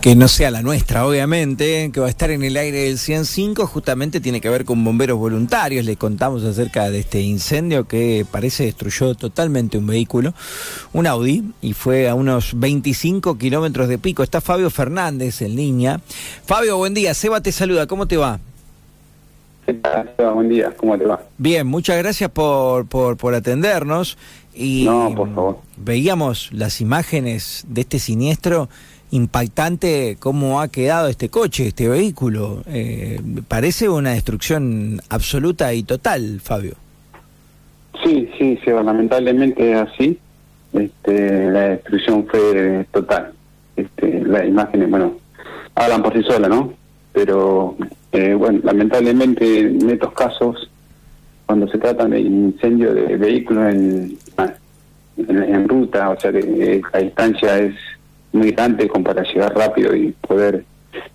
que no sea la nuestra, obviamente, que va a estar en el aire del 105, justamente tiene que ver con bomberos voluntarios. Le contamos acerca de este incendio que parece destruyó totalmente un vehículo, un Audi, y fue a unos 25 kilómetros de pico. Está Fabio Fernández en línea. Fabio, buen día. Seba te saluda. ¿Cómo te va? Buen día, ¿cómo te va? Bien, muchas gracias por, por, por atendernos. Y no, por favor. Veíamos las imágenes de este siniestro impactante cómo ha quedado este coche, este vehículo. Eh, parece una destrucción absoluta y total, Fabio. Sí, sí, sí lamentablemente es así. Este, la destrucción fue total. Este, las imágenes, bueno, hablan por sí solas, ¿no? Pero, eh, bueno, lamentablemente en estos casos, cuando se trata de incendio de vehículos en, en, ruta, o sea que la distancia es muy grande como para llegar rápido y poder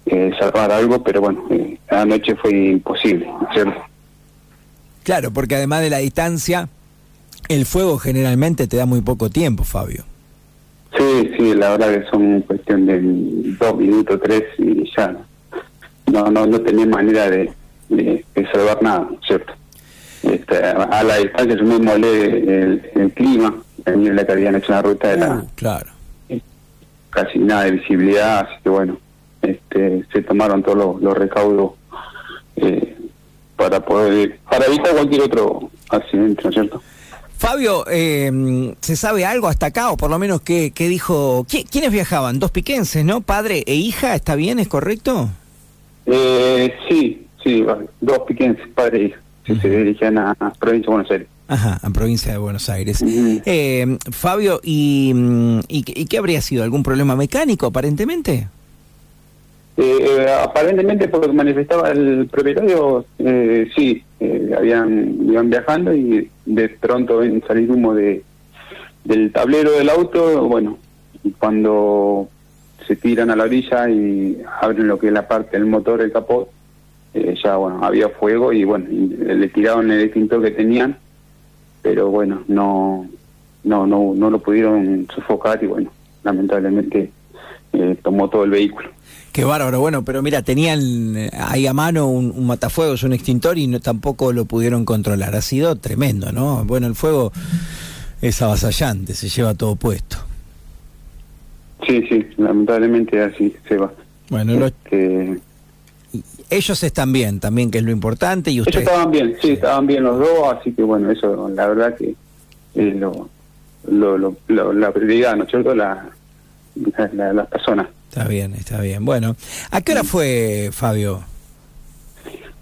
eh, salvar algo, pero bueno, eh, anoche fue imposible, ¿cierto? Claro, porque además de la distancia, el fuego generalmente te da muy poco tiempo, Fabio. Sí, sí, la verdad que son cuestión de dos minutos, tres y ya no no no tenía manera de, de, salvar nada, ¿cierto? Este, a la distancia yo me molé el, clima, la niebla que habían hecho una ruta de la, uh, claro casi nada de visibilidad, así que bueno, este, se tomaron todos los, recaudos eh, para poder para evitar cualquier otro accidente, ¿no es cierto? Fabio, eh, ¿se sabe algo hasta acá? O por lo menos, ¿qué, qué dijo? ¿Quiénes viajaban? Dos piquenses, ¿no? Padre e hija, ¿está bien? ¿Es correcto? Eh, sí, sí, dos piquenses, padre e hija. se dirigían a, a provincia de Buenos Aires. Ajá, en provincia de Buenos Aires. Eh, Fabio, mm, ¿y, y, qué habría sido? ¿Algún problema mecánico aparentemente? Eh, eh, aparentemente, por lo que manifestaba el propietario, sí, habían iban viajando y de pronto ven salir humo de del tablero del auto. Bueno, cuando se tiran a la orilla y abren lo que es la parte del motor, el capó, ya bueno, había fuego y bueno, le tiraron el extintor que tenían pero bueno, no, no, no, no lo pudieron sofocar y bueno, lamentablemente eh, tomó todo el vehículo. Qué bárbaro, bueno, pero mira, tenían eh, ahí a mano un, matafuegos, un extintor y no, tampoco lo pudieron controlar. Ha sido tremendo, ¿no? Bueno, el fuego es avasallante, se lleva todo puesto. Sí, sí, lamentablemente así se va. Bueno, este, ellos están bien también, que es lo importante. y ustedes... Ellos estaban bien, sí, estaban bien los dos, así que bueno, eso la verdad que es lo, lo, lo, la prioridad, ¿no es cierto? La, la, las personas. Está bien, está bien. Bueno, ¿a qué hora fue, Fabio?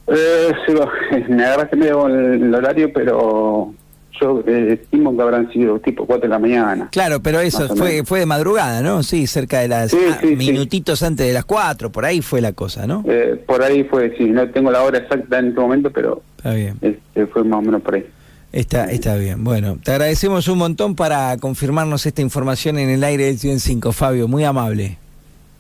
Eh, sí, me agarraste medio el horario, pero yo eh, estimo que habrán sido tipo 4 de la mañana. Claro, pero eso fue fue de madrugada, ¿no? Sí, cerca de las ah, minutitos antes de las 4, por ahí fue la cosa, ¿no? Eh, por ahí fue, sí, no tengo la hora exacta en este momento, pero está bien. Este, fue más o menos por ahí. Está, está bien. Bueno, te agradecemos un montón para confirmarnos esta información en el aire del 105, Fabio, muy amable.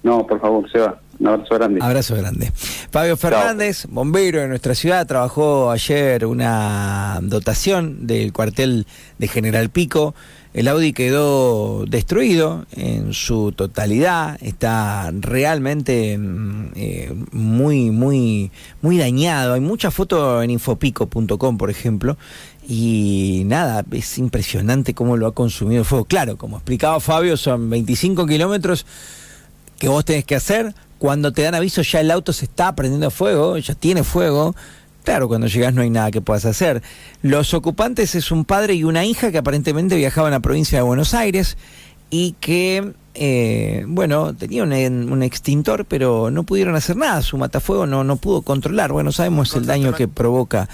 No, por favor, se va. Un abrazo grande. Abrazo grande. Fabio Fernández, bombero de nuestra ciudad, trabajó ayer una dotación del cuartel de General Pico. El Audi quedó destruido en su totalidad, está realmente mm, eh, muy, muy, muy dañado. Hay muchas fotos en infopico.com, por ejemplo, y nada, es impresionante cómo lo ha consumido el fuego. Claro, como explicaba Fabio, son 25 kilómetros que vos tenés que hacer cuando te dan aviso ya el auto se está prendiendo fuego, ya tiene fuego. Claro, cuando llegas no hay nada que puedas hacer. Los ocupantes es un padre y una hija que aparentemente viajaban a la provincia de Buenos Aires y que, eh, bueno, tenían un, extintor, pero no pudieron hacer nada. Su matafuego no, no pudo controlar. Bueno, sabemos el daño que provoca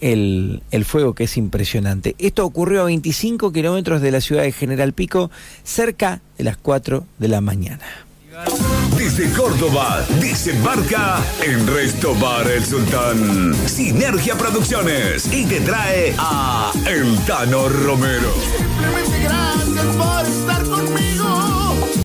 el, el, fuego, que es impresionante. Esto ocurrió a 25 kilómetros de la ciudad de General Pico, cerca de las 4 de la mañana. Desde Córdoba, desembarca en Resto Bar El Sultán. Sinergia Producciones y te trae a El Tano Romero. Simplemente gracias por estar conmigo.